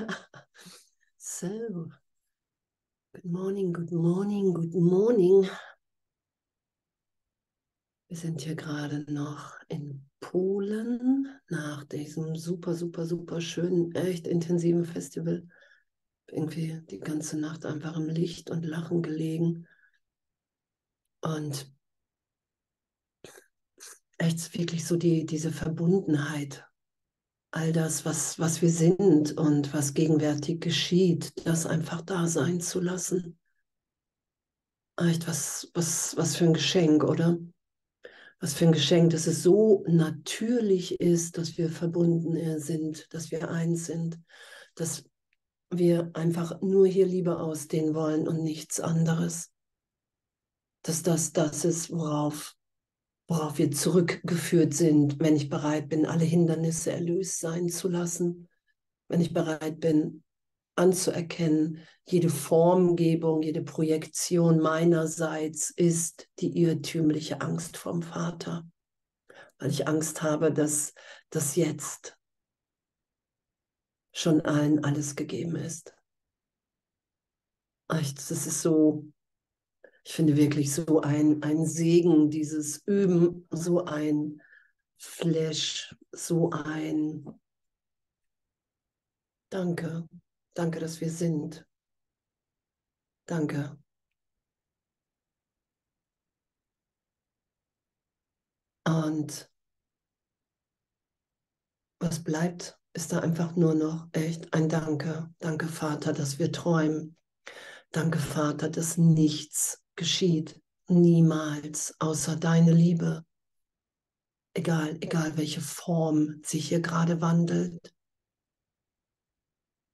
so, good morning, good morning, good morning. Wir sind hier gerade noch in Polen nach diesem super, super, super schönen, echt intensiven Festival. Irgendwie die ganze Nacht einfach im Licht und Lachen gelegen. Und echt wirklich so die, diese Verbundenheit, all das, was, was wir sind und was gegenwärtig geschieht, das einfach da sein zu lassen. Echt, was, was, was für ein Geschenk, oder? Was für ein Geschenk, dass es so natürlich ist, dass wir verbunden sind, dass wir eins sind, dass wir einfach nur hier Liebe ausdehnen wollen und nichts anderes. Dass das das ist, worauf worauf wir zurückgeführt sind, wenn ich bereit bin, alle Hindernisse erlöst sein zu lassen, wenn ich bereit bin, anzuerkennen, jede Formgebung, jede Projektion meinerseits ist die irrtümliche Angst vom Vater, weil ich Angst habe, dass das jetzt schon allen alles gegeben ist. Das ist so ich finde wirklich so ein, ein Segen, dieses Üben, so ein Flash, so ein Danke, danke, dass wir sind. Danke. Und was bleibt, ist da einfach nur noch echt ein Danke. Danke, Vater, dass wir träumen. Danke, Vater, dass nichts geschieht niemals außer deine Liebe. Egal, egal welche Form sich hier gerade wandelt.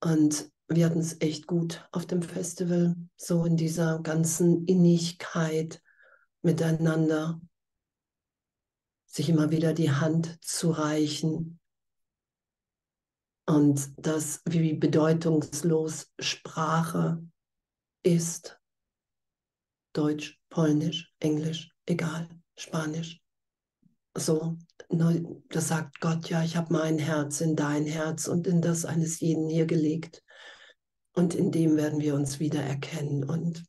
Und wir hatten es echt gut auf dem Festival, so in dieser ganzen Innigkeit miteinander, sich immer wieder die Hand zu reichen und das, wie bedeutungslos Sprache ist Deutsch, Polnisch, Englisch, egal, Spanisch. So, das sagt Gott, ja, ich habe mein Herz in dein Herz und in das eines jeden hier gelegt. Und in dem werden wir uns wieder erkennen. Und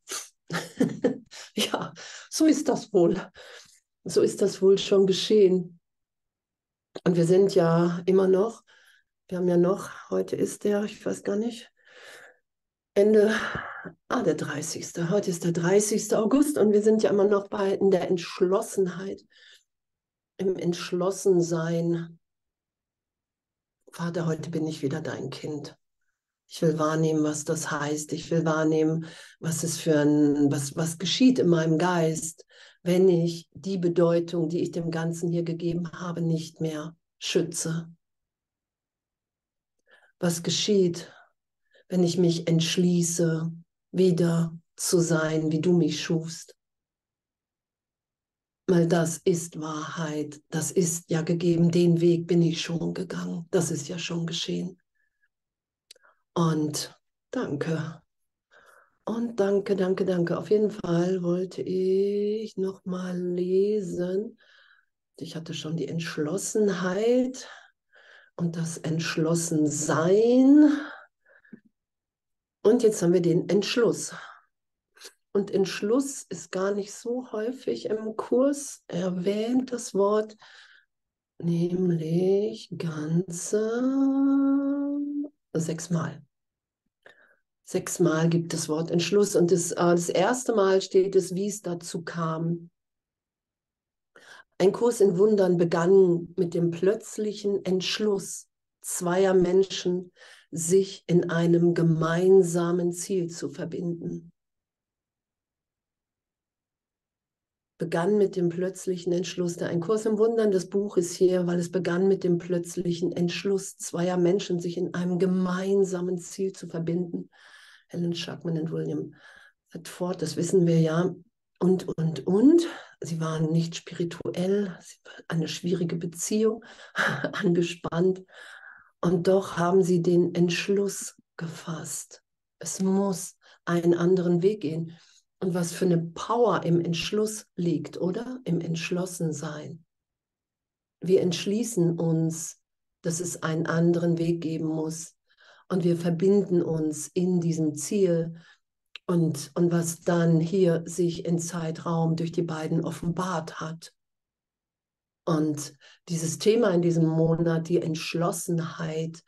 ja, so ist das wohl. So ist das wohl schon geschehen. Und wir sind ja immer noch, wir haben ja noch, heute ist der, ich weiß gar nicht, Ende, ah, der 30. Heute ist der 30. August und wir sind ja immer noch bei in der Entschlossenheit, im Entschlossensein. Vater, heute bin ich wieder dein Kind. Ich will wahrnehmen, was das heißt. Ich will wahrnehmen, was es für ein, was, was geschieht in meinem Geist, wenn ich die Bedeutung, die ich dem Ganzen hier gegeben habe, nicht mehr schütze. Was geschieht, wenn ich mich entschließe, wieder zu sein, wie du mich schufst. Weil das ist Wahrheit, das ist ja gegeben, den Weg bin ich schon gegangen, das ist ja schon geschehen. Und danke. Und danke, danke, danke. Auf jeden Fall wollte ich noch mal lesen. Ich hatte schon die Entschlossenheit und das Entschlossensein. Und jetzt haben wir den Entschluss. Und Entschluss ist gar nicht so häufig im Kurs erwähnt, das Wort, nämlich ganze sechsmal. Sechsmal gibt es Wort Entschluss und das, äh, das erste Mal steht es, wie es dazu kam. Ein Kurs in Wundern begann mit dem plötzlichen Entschluss zweier Menschen, sich in einem gemeinsamen Ziel zu verbinden. Begann mit dem plötzlichen Entschluss, der ein Kurs im Wundern des Buches hier, weil es begann mit dem plötzlichen Entschluss zweier Menschen, sich in einem gemeinsamen Ziel zu verbinden. Helen Schuckman und William Ford, das wissen wir ja. Und, und, und. Sie waren nicht spirituell, eine schwierige Beziehung, angespannt. Und doch haben sie den Entschluss gefasst. Es muss einen anderen Weg gehen. Und was für eine Power im Entschluss liegt, oder? Im Entschlossensein. Wir entschließen uns, dass es einen anderen Weg geben muss. und wir verbinden uns in diesem Ziel und, und was dann hier sich in Zeitraum durch die beiden offenbart hat. Und dieses Thema in diesem Monat, die Entschlossenheit,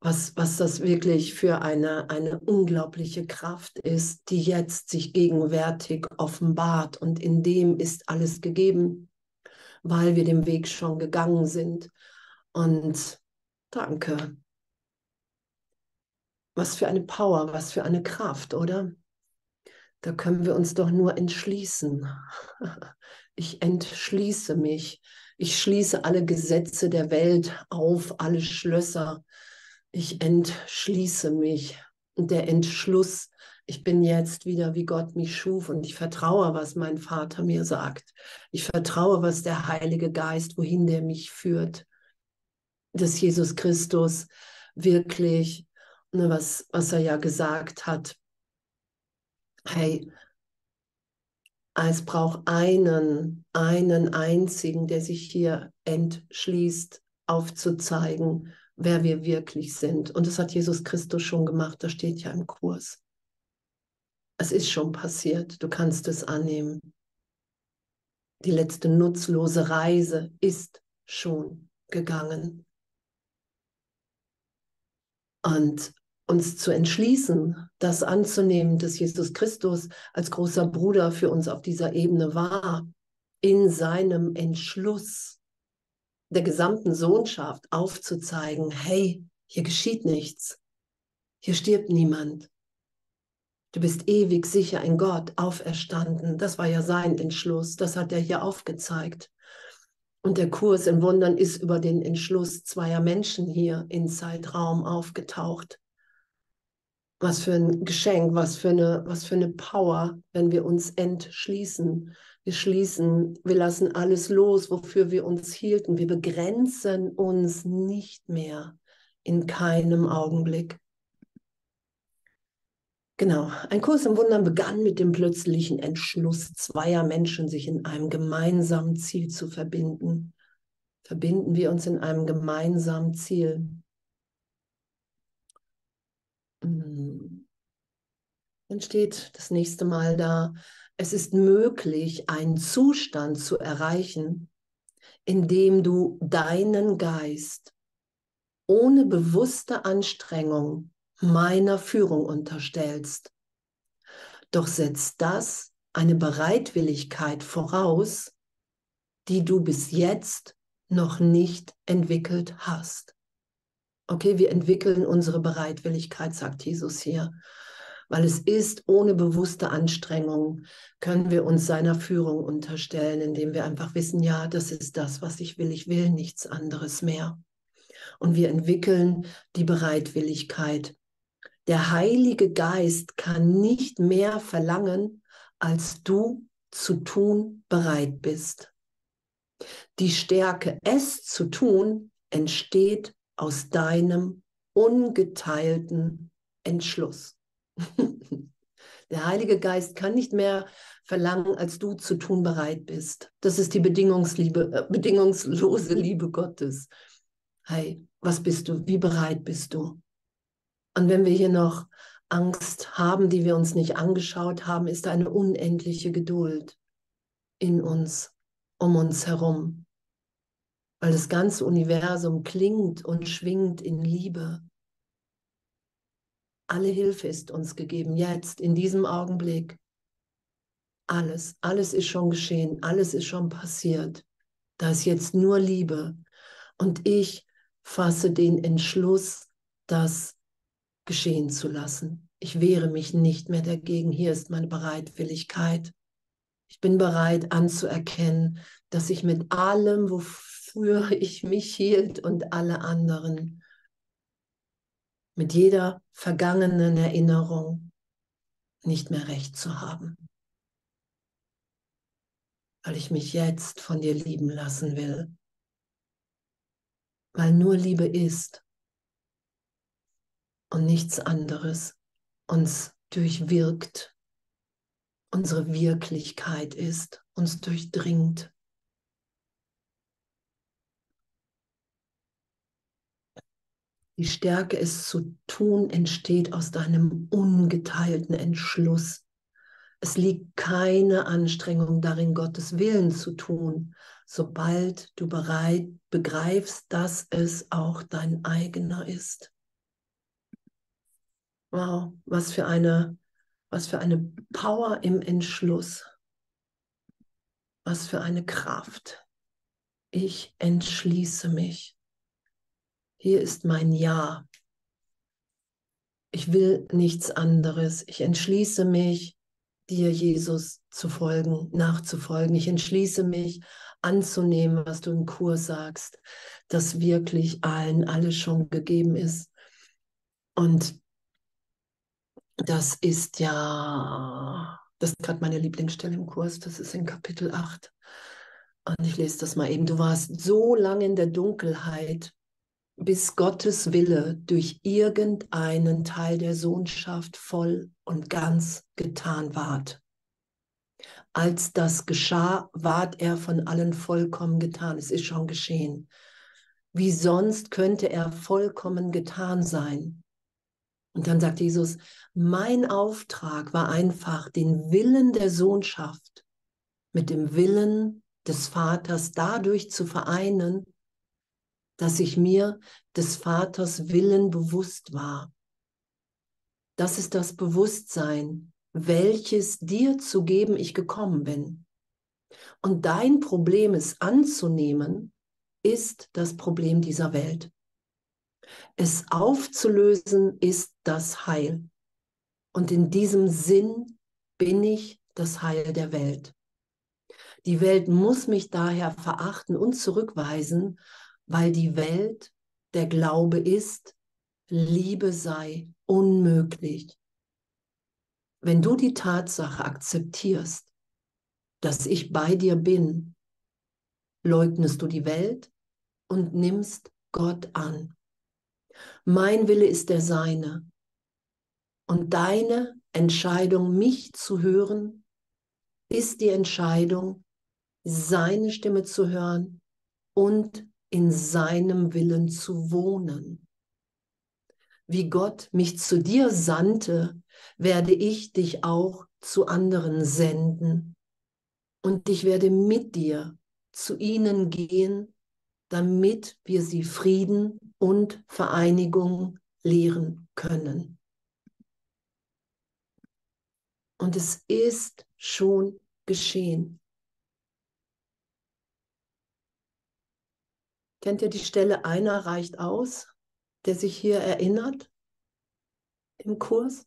was, was das wirklich für eine, eine unglaubliche Kraft ist, die jetzt sich gegenwärtig offenbart. Und in dem ist alles gegeben, weil wir den Weg schon gegangen sind. Und danke. Was für eine Power, was für eine Kraft, oder? Da können wir uns doch nur entschließen. Ich entschließe mich. Ich schließe alle Gesetze der Welt auf, alle Schlösser. Ich entschließe mich. Und der Entschluss, ich bin jetzt wieder, wie Gott mich schuf und ich vertraue, was mein Vater mir sagt. Ich vertraue, was der Heilige Geist, wohin der mich führt. Dass Jesus Christus wirklich, ne, was, was er ja gesagt hat, hey, es braucht einen, einen einzigen, der sich hier entschließt, aufzuzeigen, wer wir wirklich sind. Und das hat Jesus Christus schon gemacht, das steht ja im Kurs. Es ist schon passiert, du kannst es annehmen. Die letzte nutzlose Reise ist schon gegangen. Und uns zu entschließen, das anzunehmen, dass Jesus Christus als großer Bruder für uns auf dieser Ebene war, in seinem Entschluss der gesamten Sohnschaft aufzuzeigen, hey, hier geschieht nichts, hier stirbt niemand. Du bist ewig sicher in Gott auferstanden. Das war ja sein Entschluss, das hat er hier aufgezeigt. Und der Kurs in Wundern ist über den Entschluss zweier Menschen hier in Zeitraum aufgetaucht. Was für ein Geschenk, was für eine, was für eine Power, wenn wir uns entschließen. Wir schließen, wir lassen alles los, wofür wir uns hielten. Wir begrenzen uns nicht mehr in keinem Augenblick. Genau, ein Kurs im Wundern begann mit dem plötzlichen Entschluss zweier Menschen, sich in einem gemeinsamen Ziel zu verbinden. Verbinden wir uns in einem gemeinsamen Ziel. Dann steht das nächste Mal da, es ist möglich, einen Zustand zu erreichen, in dem du deinen Geist ohne bewusste Anstrengung meiner Führung unterstellst. Doch setzt das eine Bereitwilligkeit voraus, die du bis jetzt noch nicht entwickelt hast. Okay, wir entwickeln unsere Bereitwilligkeit, sagt Jesus hier. Weil es ist ohne bewusste Anstrengung, können wir uns seiner Führung unterstellen, indem wir einfach wissen, ja, das ist das, was ich will. Ich will nichts anderes mehr. Und wir entwickeln die Bereitwilligkeit. Der Heilige Geist kann nicht mehr verlangen, als du zu tun bereit bist. Die Stärke, es zu tun, entsteht aus deinem ungeteilten Entschluss. Der Heilige Geist kann nicht mehr verlangen, als du zu tun bereit bist. Das ist die Bedingungsliebe, äh, bedingungslose Liebe Gottes. Hey, was bist du? Wie bereit bist du? Und wenn wir hier noch Angst haben, die wir uns nicht angeschaut haben, ist eine unendliche Geduld in uns, um uns herum weil das ganze Universum klingt und schwingt in Liebe. Alle Hilfe ist uns gegeben, jetzt, in diesem Augenblick. Alles, alles ist schon geschehen, alles ist schon passiert. Da ist jetzt nur Liebe. Und ich fasse den Entschluss, das geschehen zu lassen. Ich wehre mich nicht mehr dagegen. Hier ist meine Bereitwilligkeit. Ich bin bereit anzuerkennen, dass ich mit allem, wofür ich mich hielt und alle anderen. Mit jeder vergangenen Erinnerung nicht mehr recht zu haben. Weil ich mich jetzt von dir lieben lassen will. Weil nur Liebe ist und nichts anderes uns durchwirkt, unsere Wirklichkeit ist, uns durchdringt. Die Stärke, es zu tun, entsteht aus deinem ungeteilten Entschluss. Es liegt keine Anstrengung darin, Gottes Willen zu tun, sobald du bereit begreifst, dass es auch dein eigener ist. Wow, was für eine, was für eine Power im Entschluss. Was für eine Kraft. Ich entschließe mich. Hier ist mein Ja. Ich will nichts anderes. Ich entschließe mich, dir, Jesus, zu folgen, nachzufolgen. Ich entschließe mich, anzunehmen, was du im Kurs sagst, dass wirklich allen alles schon gegeben ist. Und das ist ja, das ist gerade meine Lieblingsstelle im Kurs, das ist in Kapitel 8. Und ich lese das mal eben. Du warst so lange in der Dunkelheit, bis Gottes Wille durch irgendeinen Teil der Sohnschaft voll und ganz getan ward. Als das geschah, ward er von allen vollkommen getan. Es ist schon geschehen. Wie sonst könnte er vollkommen getan sein? Und dann sagt Jesus, mein Auftrag war einfach, den Willen der Sohnschaft mit dem Willen des Vaters dadurch zu vereinen, dass ich mir des Vaters Willen bewusst war. Das ist das Bewusstsein, welches dir zu geben ich gekommen bin. Und dein Problem es anzunehmen, ist das Problem dieser Welt. Es aufzulösen ist das Heil. Und in diesem Sinn bin ich das Heil der Welt. Die Welt muss mich daher verachten und zurückweisen, weil die Welt der Glaube ist, Liebe sei unmöglich. Wenn du die Tatsache akzeptierst, dass ich bei dir bin, leugnest du die Welt und nimmst Gott an. Mein Wille ist der seine. Und deine Entscheidung, mich zu hören, ist die Entscheidung, seine Stimme zu hören und in seinem Willen zu wohnen. Wie Gott mich zu dir sandte, werde ich dich auch zu anderen senden. Und ich werde mit dir zu ihnen gehen, damit wir sie Frieden und Vereinigung lehren können. Und es ist schon geschehen. Kennt ihr die Stelle, einer reicht aus, der sich hier erinnert im Kurs?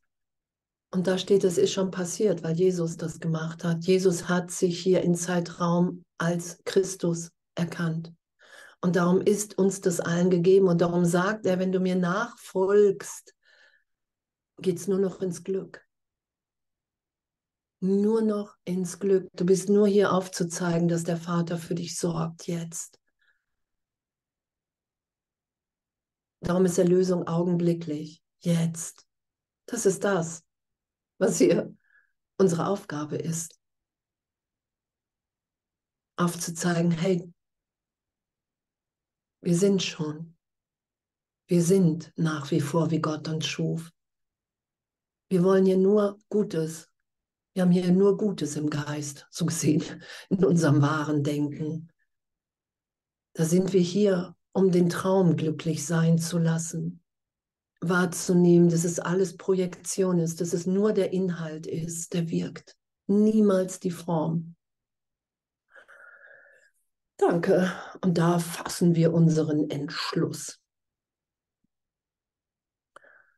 Und da steht, es ist schon passiert, weil Jesus das gemacht hat. Jesus hat sich hier in Zeitraum als Christus erkannt. Und darum ist uns das allen gegeben. Und darum sagt er, wenn du mir nachfolgst, geht es nur noch ins Glück. Nur noch ins Glück. Du bist nur hier aufzuzeigen, dass der Vater für dich sorgt jetzt. Darum ist Erlösung augenblicklich, jetzt. Das ist das, was hier unsere Aufgabe ist. Aufzuzeigen, hey, wir sind schon. Wir sind nach wie vor, wie Gott uns schuf. Wir wollen hier nur Gutes. Wir haben hier nur Gutes im Geist, so gesehen, in unserem wahren Denken. Da sind wir hier, um den Traum glücklich sein zu lassen, wahrzunehmen, dass es alles Projektion ist, dass es nur der Inhalt ist, der wirkt, niemals die Form. Danke. Und da fassen wir unseren Entschluss.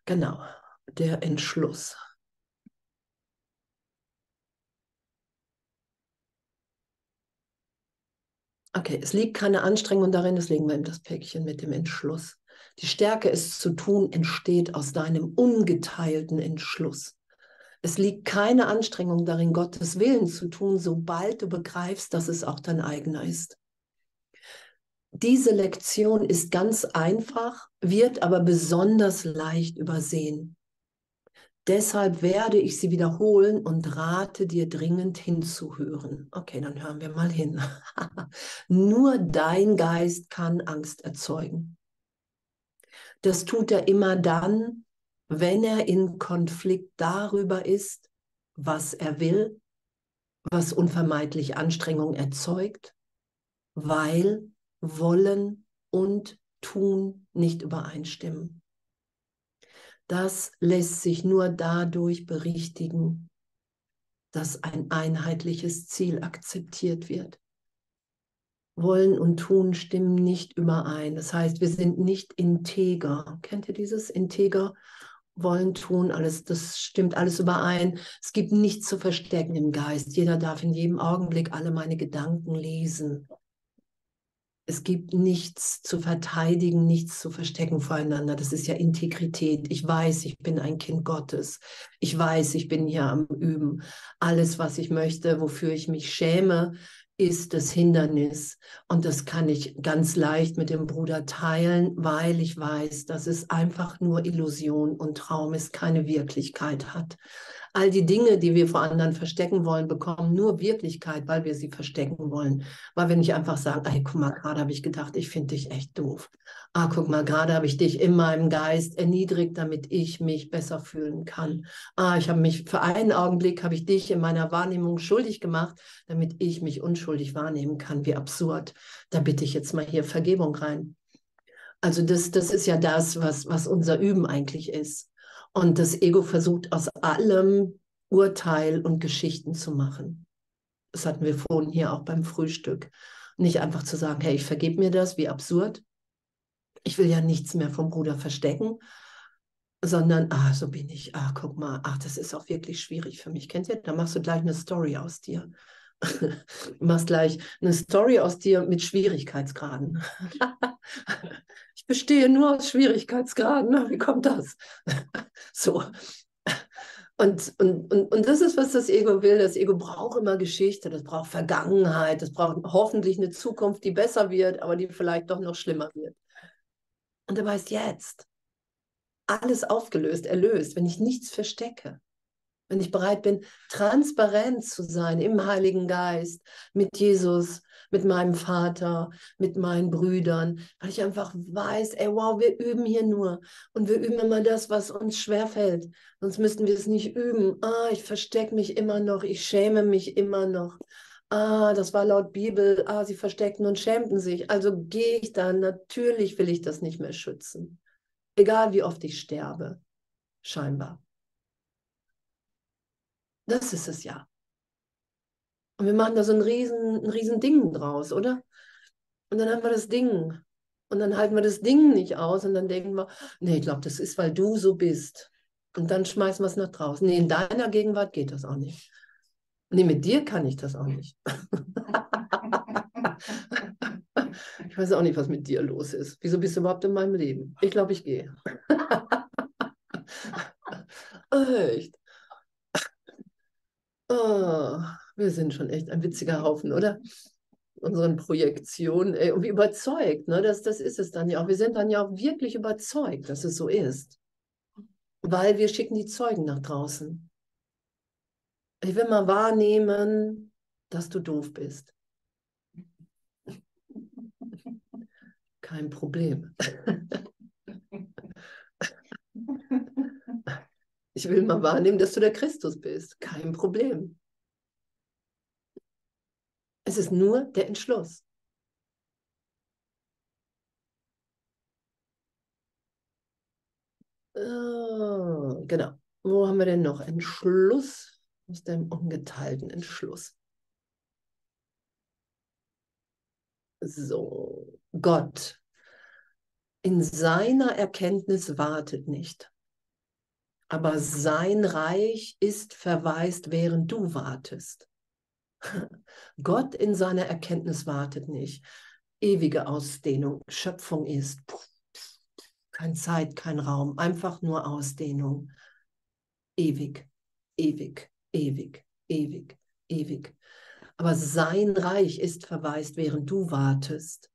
Genau, der Entschluss. Okay, es liegt keine Anstrengung darin, das legen wir in das Päckchen mit dem Entschluss. Die Stärke, es zu tun, entsteht aus deinem ungeteilten Entschluss. Es liegt keine Anstrengung darin, Gottes Willen zu tun, sobald du begreifst, dass es auch dein eigener ist. Diese Lektion ist ganz einfach, wird aber besonders leicht übersehen. Deshalb werde ich sie wiederholen und rate dir dringend hinzuhören. Okay, dann hören wir mal hin. Nur dein Geist kann Angst erzeugen. Das tut er immer dann, wenn er in Konflikt darüber ist, was er will, was unvermeidlich Anstrengung erzeugt, weil Wollen und Tun nicht übereinstimmen. Das lässt sich nur dadurch berichtigen, dass ein einheitliches Ziel akzeptiert wird. Wollen und Tun stimmen nicht überein. Das heißt, wir sind nicht integer. Kennt ihr dieses integer? Wollen, tun, alles, das stimmt alles überein. Es gibt nichts zu verstecken im Geist. Jeder darf in jedem Augenblick alle meine Gedanken lesen. Es gibt nichts zu verteidigen, nichts zu verstecken voreinander. Das ist ja Integrität. Ich weiß, ich bin ein Kind Gottes. Ich weiß, ich bin hier am Üben. Alles, was ich möchte, wofür ich mich schäme, ist das Hindernis. Und das kann ich ganz leicht mit dem Bruder teilen, weil ich weiß, dass es einfach nur Illusion und Traum ist, keine Wirklichkeit hat. All die Dinge, die wir vor anderen verstecken wollen, bekommen nur Wirklichkeit, weil wir sie verstecken wollen. Weil wir nicht einfach sagen, ey, guck mal, gerade habe ich gedacht, ich finde dich echt doof. Ah, guck mal, gerade habe ich dich in meinem Geist erniedrigt, damit ich mich besser fühlen kann. Ah, ich habe mich für einen Augenblick habe ich dich in meiner Wahrnehmung schuldig gemacht, damit ich mich unschuldig wahrnehmen kann. Wie absurd. Da bitte ich jetzt mal hier Vergebung rein. Also das, das ist ja das, was, was unser Üben eigentlich ist. Und das Ego versucht aus allem Urteil und Geschichten zu machen. Das hatten wir vorhin hier auch beim Frühstück. Nicht einfach zu sagen, hey, ich vergebe mir das, wie absurd. Ich will ja nichts mehr vom Bruder verstecken, sondern, ah, so bin ich. Ah, guck mal, ach, das ist auch wirklich schwierig für mich. Kennt ihr? Da machst du gleich eine Story aus dir. Du machst gleich eine Story aus dir mit Schwierigkeitsgraden. ich bestehe nur aus Schwierigkeitsgraden. Wie kommt das? so. Und, und, und, und das ist, was das Ego will. Das Ego braucht immer Geschichte, das braucht Vergangenheit, das braucht hoffentlich eine Zukunft, die besser wird, aber die vielleicht doch noch schlimmer wird. Und dabei ist jetzt alles aufgelöst, erlöst, wenn ich nichts verstecke wenn ich bereit bin, transparent zu sein im Heiligen Geist, mit Jesus, mit meinem Vater, mit meinen Brüdern, weil ich einfach weiß, ey, wow, wir üben hier nur und wir üben immer das, was uns schwerfällt. Sonst müssten wir es nicht üben. Ah, ich verstecke mich immer noch, ich schäme mich immer noch. Ah, das war laut Bibel. Ah, sie versteckten und schämten sich. Also gehe ich dann. Natürlich will ich das nicht mehr schützen. Egal wie oft ich sterbe. Scheinbar. Das ist es ja. Und wir machen da so ein riesen, ein riesen Ding draus, oder? Und dann haben wir das Ding. Und dann halten wir das Ding nicht aus und dann denken wir, nee, ich glaube, das ist, weil du so bist. Und dann schmeißen wir es nach draußen. Nee, in deiner Gegenwart geht das auch nicht. Nee, mit dir kann ich das auch nicht. ich weiß auch nicht, was mit dir los ist. Wieso bist du überhaupt in meinem Leben? Ich glaube, ich gehe. Echt. Oh, wir sind schon echt ein witziger Haufen, oder? Unseren Projektionen. Ey, und überzeugt, ne? Das, das ist es dann ja auch. Wir sind dann ja auch wirklich überzeugt, dass es so ist. Weil wir schicken die Zeugen nach draußen. Ich will mal wahrnehmen, dass du doof bist. Kein Problem. Ich will mal wahrnehmen, dass du der Christus bist. Kein Problem. Es ist nur der Entschluss. Oh, genau. Wo haben wir denn noch? Entschluss aus dem ungeteilten Entschluss. So, Gott in seiner Erkenntnis wartet nicht aber sein Reich ist verwaist, während du wartest. Gott in seiner Erkenntnis wartet nicht. Ewige Ausdehnung, Schöpfung ist kein Zeit, kein Raum, einfach nur Ausdehnung. Ewig, ewig, ewig, ewig, ewig. Aber sein Reich ist verwaist, während du wartest.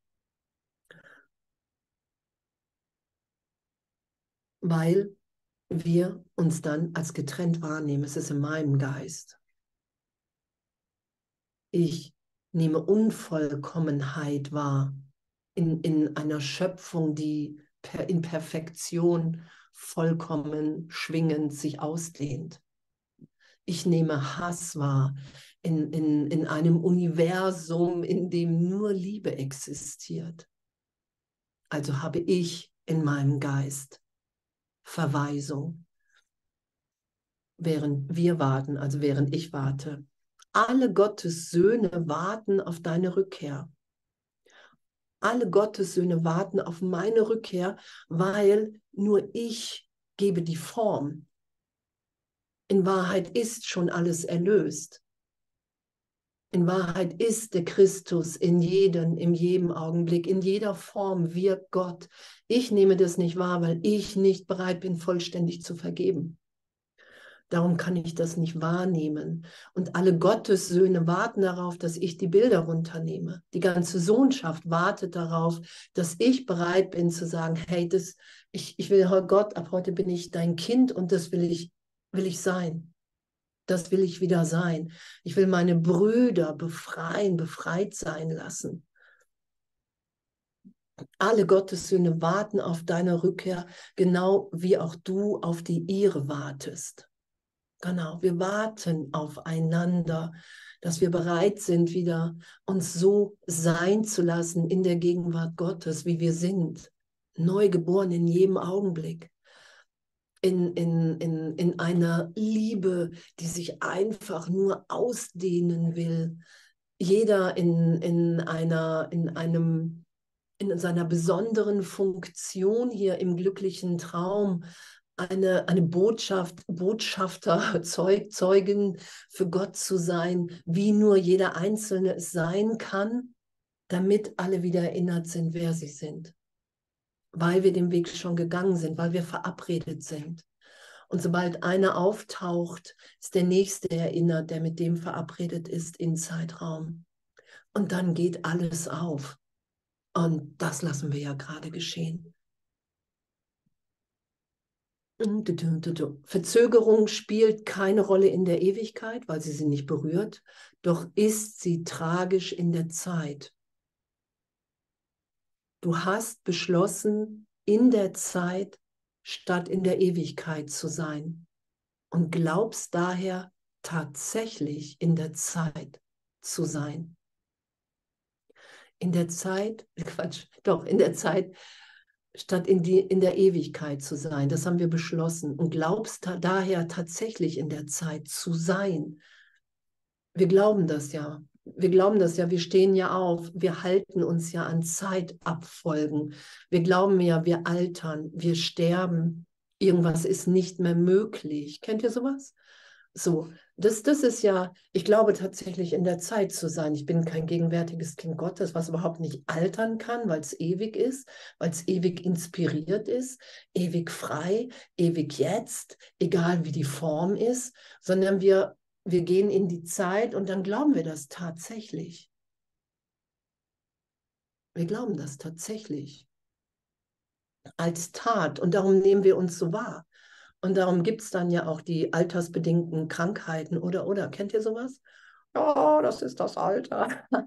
Weil wir uns dann als getrennt wahrnehmen. Es ist in meinem Geist. Ich nehme Unvollkommenheit wahr in, in einer Schöpfung, die in Perfektion vollkommen schwingend sich ausdehnt. Ich nehme Hass wahr in, in, in einem Universum, in dem nur Liebe existiert. Also habe ich in meinem Geist Verweisung, während wir warten, also während ich warte. Alle Gottes Söhne warten auf deine Rückkehr. Alle Gottes Söhne warten auf meine Rückkehr, weil nur ich gebe die Form. In Wahrheit ist schon alles erlöst. In Wahrheit ist der Christus in jedem, in jedem Augenblick, in jeder Form wirkt Gott. Ich nehme das nicht wahr, weil ich nicht bereit bin, vollständig zu vergeben. Darum kann ich das nicht wahrnehmen. Und alle Gottessöhne warten darauf, dass ich die Bilder runternehme. Die ganze Sohnschaft wartet darauf, dass ich bereit bin zu sagen, hey, das, ich, ich will Gott, ab heute bin ich dein Kind und das will ich, will ich sein. Das will ich wieder sein. Ich will meine Brüder befreien, befreit sein lassen. Alle Gottessöhne warten auf deine Rückkehr, genau wie auch du auf die ihre wartest. Genau, wir warten aufeinander, dass wir bereit sind, wieder uns so sein zu lassen in der Gegenwart Gottes, wie wir sind. Neugeboren in jedem Augenblick. In, in, in, in einer Liebe, die sich einfach nur ausdehnen will. Jeder in, in, einer, in einem in seiner besonderen Funktion hier im glücklichen Traum eine, eine Botschaft, Botschafter, Zeug, Zeugen für Gott zu sein, wie nur jeder Einzelne es sein kann, damit alle wieder erinnert sind, wer sie sind. Weil wir den Weg schon gegangen sind, weil wir verabredet sind. Und sobald einer auftaucht, ist der nächste erinnert, der mit dem verabredet ist in Zeitraum. Und dann geht alles auf. Und das lassen wir ja gerade geschehen. Verzögerung spielt keine Rolle in der Ewigkeit, weil sie sie nicht berührt, doch ist sie tragisch in der Zeit. Du hast beschlossen, in der Zeit statt in der Ewigkeit zu sein und glaubst daher tatsächlich in der Zeit zu sein. In der Zeit, Quatsch, doch, in der Zeit statt in, die, in der Ewigkeit zu sein. Das haben wir beschlossen und glaubst daher tatsächlich in der Zeit zu sein. Wir glauben das ja. Wir glauben das ja, wir stehen ja auf, wir halten uns ja an Zeitabfolgen. Wir glauben ja, wir altern, wir sterben. Irgendwas ist nicht mehr möglich. Kennt ihr sowas? So, das, das ist ja, ich glaube tatsächlich in der Zeit zu sein. Ich bin kein gegenwärtiges Kind Gottes, was überhaupt nicht altern kann, weil es ewig ist, weil es ewig inspiriert ist, ewig frei, ewig jetzt, egal wie die Form ist, sondern wir, wir gehen in die Zeit und dann glauben wir das tatsächlich. Wir glauben das tatsächlich als Tat und darum nehmen wir uns so wahr. Und darum gibt es dann ja auch die altersbedingten Krankheiten oder, oder. Kennt ihr sowas? Ja, das ist das Alter.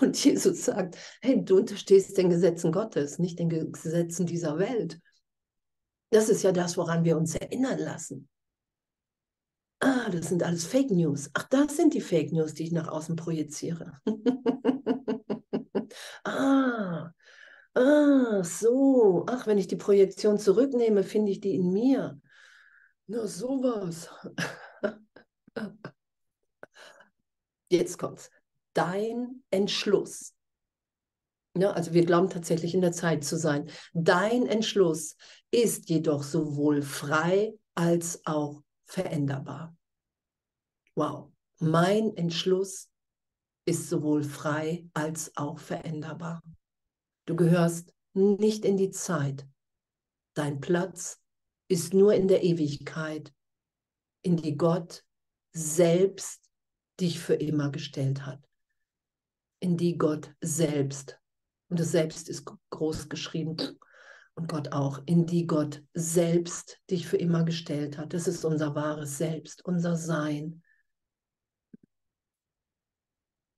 Und Jesus sagt, hey, du unterstehst den Gesetzen Gottes, nicht den Gesetzen dieser Welt. Das ist ja das, woran wir uns erinnern lassen. Ah, das sind alles Fake News. Ach, das sind die Fake News, die ich nach außen projiziere. ah, Ah, so. Ach, wenn ich die Projektion zurücknehme, finde ich die in mir. Na, sowas. Jetzt kommt's. Dein Entschluss. Ja, also wir glauben tatsächlich in der Zeit zu sein. Dein Entschluss ist jedoch sowohl frei als auch veränderbar. Wow. Mein Entschluss ist sowohl frei als auch veränderbar. Du gehörst nicht in die Zeit. Dein Platz ist nur in der Ewigkeit, in die Gott selbst dich für immer gestellt hat. In die Gott selbst, und das Selbst ist groß geschrieben, und Gott auch, in die Gott selbst dich für immer gestellt hat. Das ist unser wahres Selbst, unser Sein.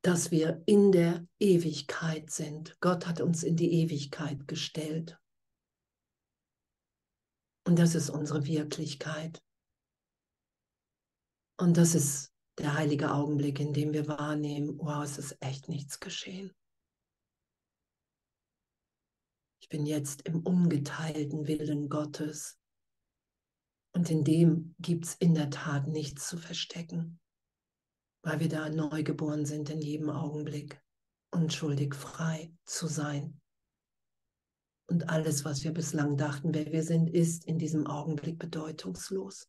dass wir in der Ewigkeit sind. Gott hat uns in die Ewigkeit gestellt. Und das ist unsere Wirklichkeit. Und das ist der heilige Augenblick, in dem wir wahrnehmen, wow, es ist echt nichts geschehen. Ich bin jetzt im ungeteilten Willen Gottes. Und in dem gibt es in der Tat nichts zu verstecken, weil wir da neu geboren sind in jedem Augenblick, unschuldig frei zu sein. Und alles, was wir bislang dachten, wer wir sind, ist in diesem Augenblick bedeutungslos.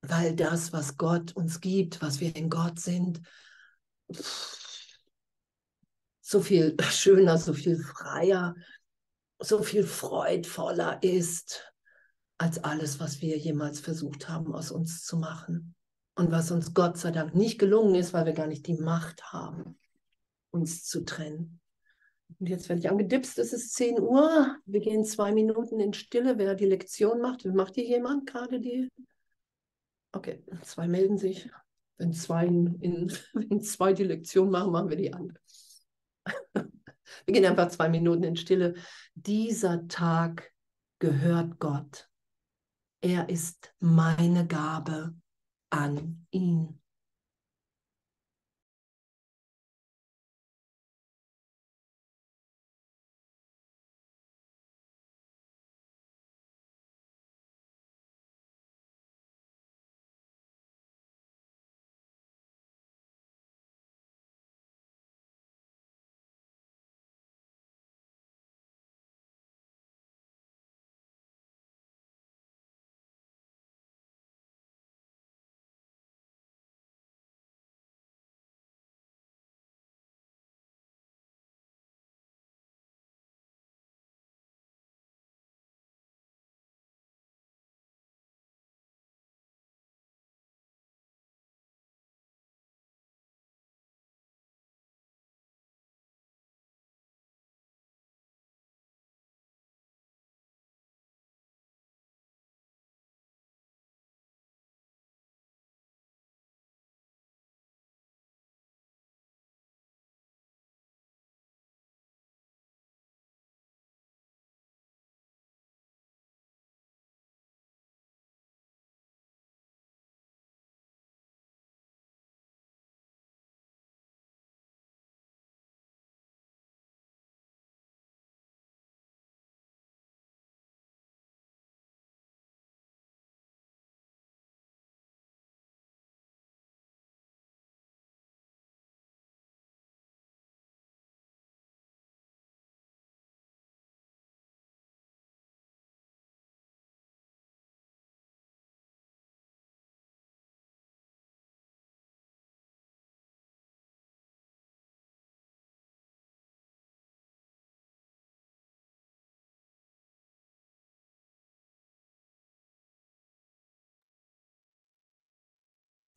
Weil das, was Gott uns gibt, was wir in Gott sind, so viel schöner, so viel freier, so viel freudvoller ist als alles, was wir jemals versucht haben, aus uns zu machen. Und was uns Gott sei Dank nicht gelungen ist, weil wir gar nicht die Macht haben, uns zu trennen. Und jetzt werde ich angedipst, es ist 10 Uhr. Wir gehen zwei Minuten in Stille, wer die Lektion macht. Macht hier jemand gerade die? Okay, zwei melden sich. Wenn zwei, in, wenn zwei die Lektion machen, machen wir die andere. Wir gehen einfach zwei Minuten in Stille. Dieser Tag gehört Gott. Er ist meine Gabe an ihn.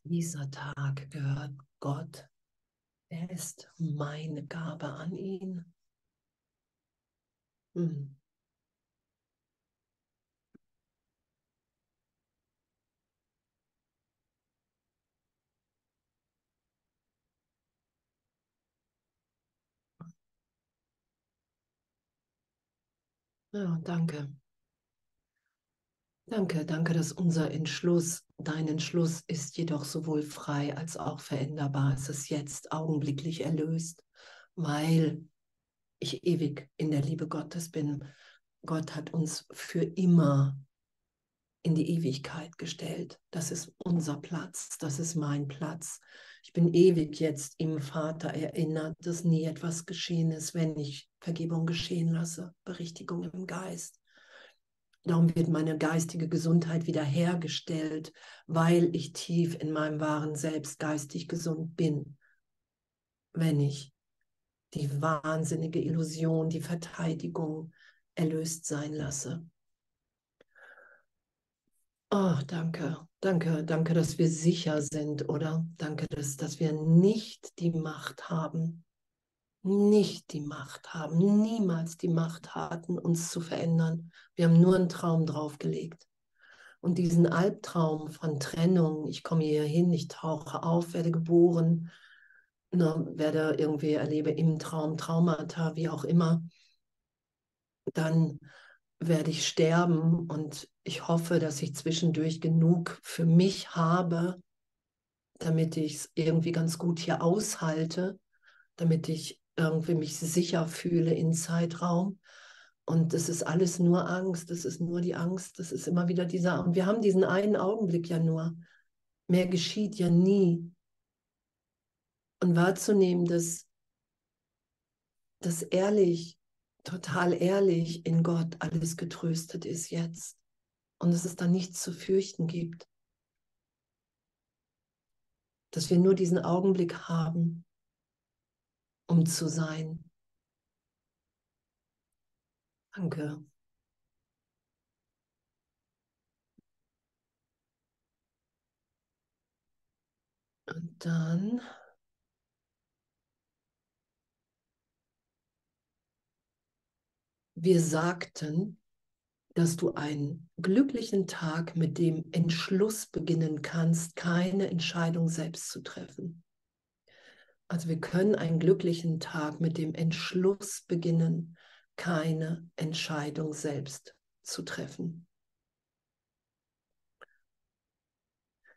Dieser Tag gehört Gott. Er ist meine Gabe an ihn. Hm. Ja, danke. Danke, danke, dass unser Entschluss, dein Entschluss ist jedoch sowohl frei als auch veränderbar. Es ist jetzt augenblicklich erlöst, weil ich ewig in der Liebe Gottes bin. Gott hat uns für immer in die Ewigkeit gestellt. Das ist unser Platz, das ist mein Platz. Ich bin ewig jetzt im Vater erinnert, dass nie etwas geschehen ist, wenn ich Vergebung geschehen lasse, Berichtigung im Geist. Darum wird meine geistige Gesundheit wiederhergestellt, weil ich tief in meinem wahren Selbst geistig gesund bin. Wenn ich die wahnsinnige Illusion, die Verteidigung erlöst sein lasse. Oh, danke, danke, danke, dass wir sicher sind, oder? Danke, dass, dass wir nicht die Macht haben, nicht die Macht haben, niemals die Macht hatten, uns zu verändern. Wir haben nur einen Traum draufgelegt. Und diesen Albtraum von Trennung, ich komme hier hin, ich tauche auf, werde geboren, ne, werde irgendwie erlebe im Traum Traumata, wie auch immer, dann werde ich sterben und ich hoffe, dass ich zwischendurch genug für mich habe, damit ich es irgendwie ganz gut hier aushalte, damit ich irgendwie mich sicher fühle in Zeitraum. Und das ist alles nur Angst, das ist nur die Angst, das ist immer wieder dieser. Und wir haben diesen einen Augenblick ja nur. Mehr geschieht ja nie. Und wahrzunehmen, dass, dass ehrlich, total ehrlich in Gott alles getröstet ist jetzt. Und dass es da nichts zu fürchten gibt. Dass wir nur diesen Augenblick haben, um zu sein. Danke. Und dann wir sagten, dass du einen glücklichen Tag mit dem Entschluss beginnen kannst, keine Entscheidung selbst zu treffen. Also wir können einen glücklichen Tag mit dem Entschluss beginnen, keine Entscheidung selbst zu treffen.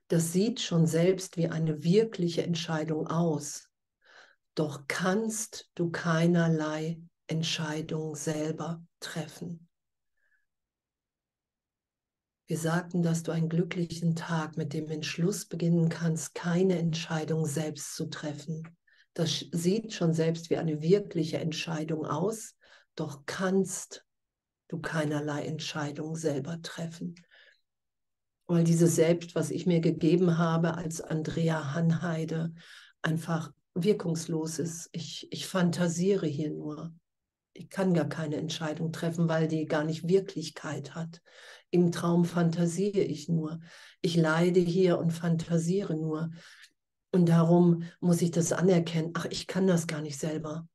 Das sieht schon selbst wie eine wirkliche Entscheidung aus, doch kannst du keinerlei Entscheidung selber treffen. Wir sagten, dass du einen glücklichen Tag mit dem Entschluss beginnen kannst, keine Entscheidung selbst zu treffen. Das sieht schon selbst wie eine wirkliche Entscheidung aus, doch kannst du keinerlei Entscheidung selber treffen. Weil dieses Selbst, was ich mir gegeben habe als Andrea Hanheide, einfach wirkungslos ist. Ich, ich fantasiere hier nur. Ich kann gar keine Entscheidung treffen, weil die gar nicht Wirklichkeit hat. Im Traum fantasiere ich nur. Ich leide hier und fantasiere nur. Und darum muss ich das anerkennen. Ach, ich kann das gar nicht selber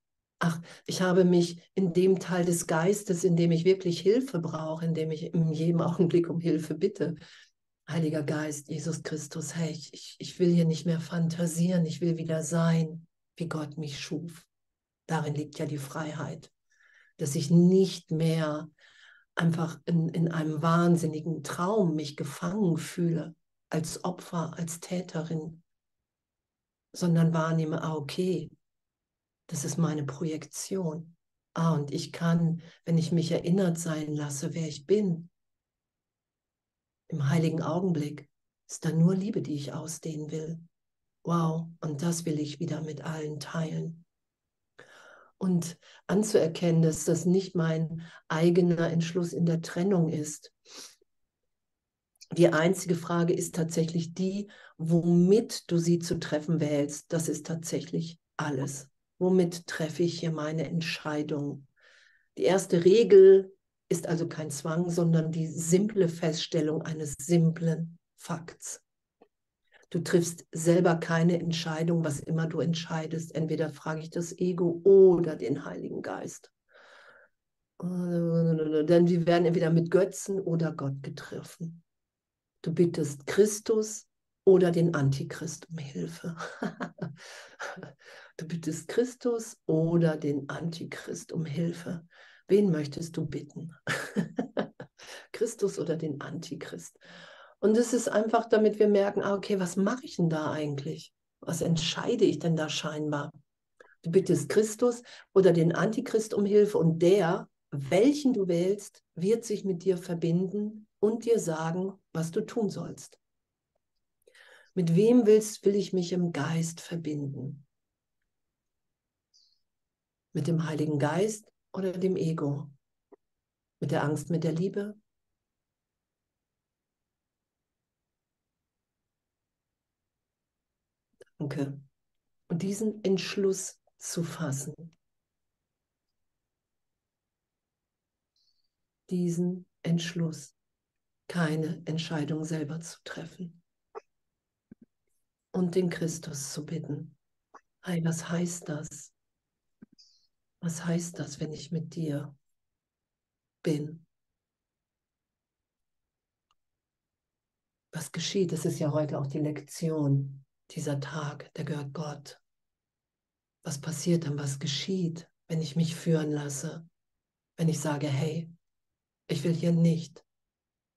ach, ich habe mich in dem Teil des Geistes, in dem ich wirklich Hilfe brauche, in dem ich in jedem Augenblick um Hilfe bitte. Heiliger Geist, Jesus Christus, hey, ich, ich will hier nicht mehr fantasieren, ich will wieder sein, wie Gott mich schuf. Darin liegt ja die Freiheit, dass ich nicht mehr einfach in, in einem wahnsinnigen Traum mich gefangen fühle, als Opfer, als Täterin, sondern wahrnehme, ah, okay, das ist meine Projektion. Ah, und ich kann, wenn ich mich erinnert sein lasse, wer ich bin, im heiligen Augenblick, ist da nur Liebe, die ich ausdehnen will. Wow, und das will ich wieder mit allen teilen. Und anzuerkennen, dass das nicht mein eigener Entschluss in der Trennung ist. Die einzige Frage ist tatsächlich die, womit du sie zu treffen wählst. Das ist tatsächlich alles. Womit treffe ich hier meine Entscheidung? Die erste Regel ist also kein Zwang, sondern die simple Feststellung eines simplen Fakts. Du triffst selber keine Entscheidung, was immer du entscheidest. Entweder frage ich das Ego oder den Heiligen Geist. Denn wir werden entweder mit Götzen oder Gott getroffen. Du bittest Christus oder den Antichrist um Hilfe. Du bittest Christus oder den Antichrist um Hilfe. Wen möchtest du bitten? Christus oder den Antichrist? Und es ist einfach, damit wir merken, ah, okay, was mache ich denn da eigentlich? Was entscheide ich denn da scheinbar? Du bittest Christus oder den Antichrist um Hilfe und der, welchen du wählst, wird sich mit dir verbinden und dir sagen, was du tun sollst. Mit wem willst, will ich mich im Geist verbinden? Mit dem Heiligen Geist oder dem Ego? Mit der Angst, mit der Liebe? Danke. Und diesen Entschluss zu fassen. Diesen Entschluss, keine Entscheidung selber zu treffen. Und den Christus zu bitten. Hey, was heißt das? Was heißt das, wenn ich mit dir bin? Was geschieht? Das ist ja heute auch die Lektion, dieser Tag, der gehört Gott. Was passiert dann? Was geschieht, wenn ich mich führen lasse? Wenn ich sage, hey, ich will hier nicht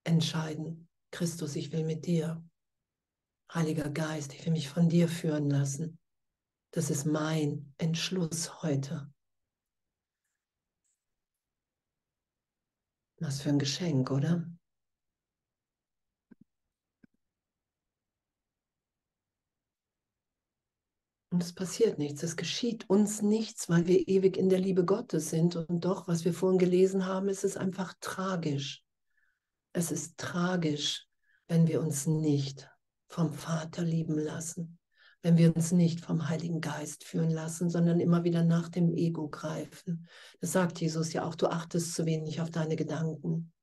entscheiden. Christus, ich will mit dir. Heiliger Geist, ich will mich von dir führen lassen. Das ist mein Entschluss heute. Was für ein Geschenk, oder? Und es passiert nichts, es geschieht uns nichts, weil wir ewig in der Liebe Gottes sind. Und doch, was wir vorhin gelesen haben, ist es einfach tragisch. Es ist tragisch, wenn wir uns nicht vom Vater lieben lassen, wenn wir uns nicht vom Heiligen Geist führen lassen, sondern immer wieder nach dem Ego greifen. Das sagt Jesus ja auch, du achtest zu wenig auf deine Gedanken,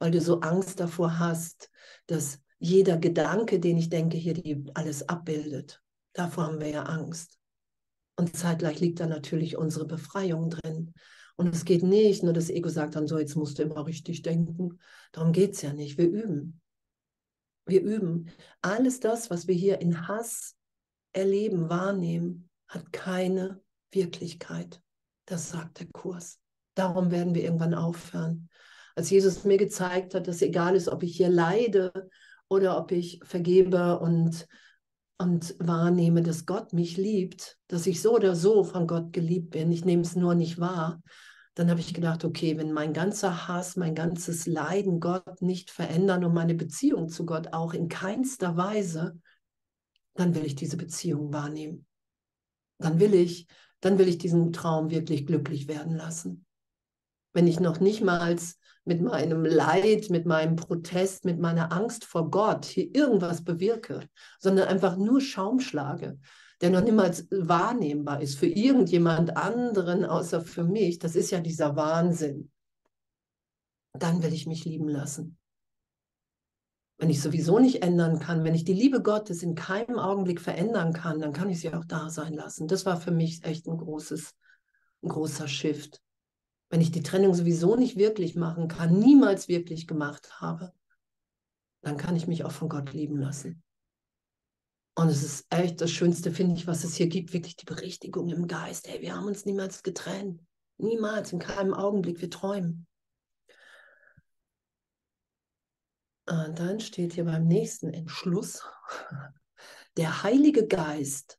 weil du so Angst davor hast, dass jeder Gedanke, den ich denke, hier die alles abbildet. Davor haben wir ja Angst. Und zeitgleich liegt da natürlich unsere Befreiung drin. Und es geht nicht, nur das Ego sagt dann so, jetzt musst du immer richtig denken. Darum geht es ja nicht. Wir üben. Wir üben. Alles das, was wir hier in Hass erleben, wahrnehmen, hat keine Wirklichkeit. Das sagt der Kurs. Darum werden wir irgendwann aufhören. Als Jesus mir gezeigt hat, dass egal ist, ob ich hier leide oder ob ich vergebe und und wahrnehme, dass Gott mich liebt, dass ich so oder so von Gott geliebt bin, ich nehme es nur nicht wahr, dann habe ich gedacht, okay, wenn mein ganzer Hass, mein ganzes Leiden Gott nicht verändern und meine Beziehung zu Gott auch in keinster Weise, dann will ich diese Beziehung wahrnehmen. Dann will ich, dann will ich diesen Traum wirklich glücklich werden lassen. Wenn ich noch nicht mal mit meinem Leid, mit meinem Protest, mit meiner Angst vor Gott hier irgendwas bewirke, sondern einfach nur Schaum schlage, der noch niemals wahrnehmbar ist für irgendjemand anderen außer für mich, das ist ja dieser Wahnsinn. Dann will ich mich lieben lassen. Wenn ich sowieso nicht ändern kann, wenn ich die Liebe Gottes in keinem Augenblick verändern kann, dann kann ich sie auch da sein lassen. Das war für mich echt ein großes, ein großer Shift wenn ich die Trennung sowieso nicht wirklich machen kann, niemals wirklich gemacht habe, dann kann ich mich auch von Gott lieben lassen. Und es ist echt das Schönste, finde ich, was es hier gibt, wirklich die Berichtigung im Geist. Hey, wir haben uns niemals getrennt. Niemals, in keinem Augenblick. Wir träumen. Und dann steht hier beim nächsten Entschluss, der Heilige Geist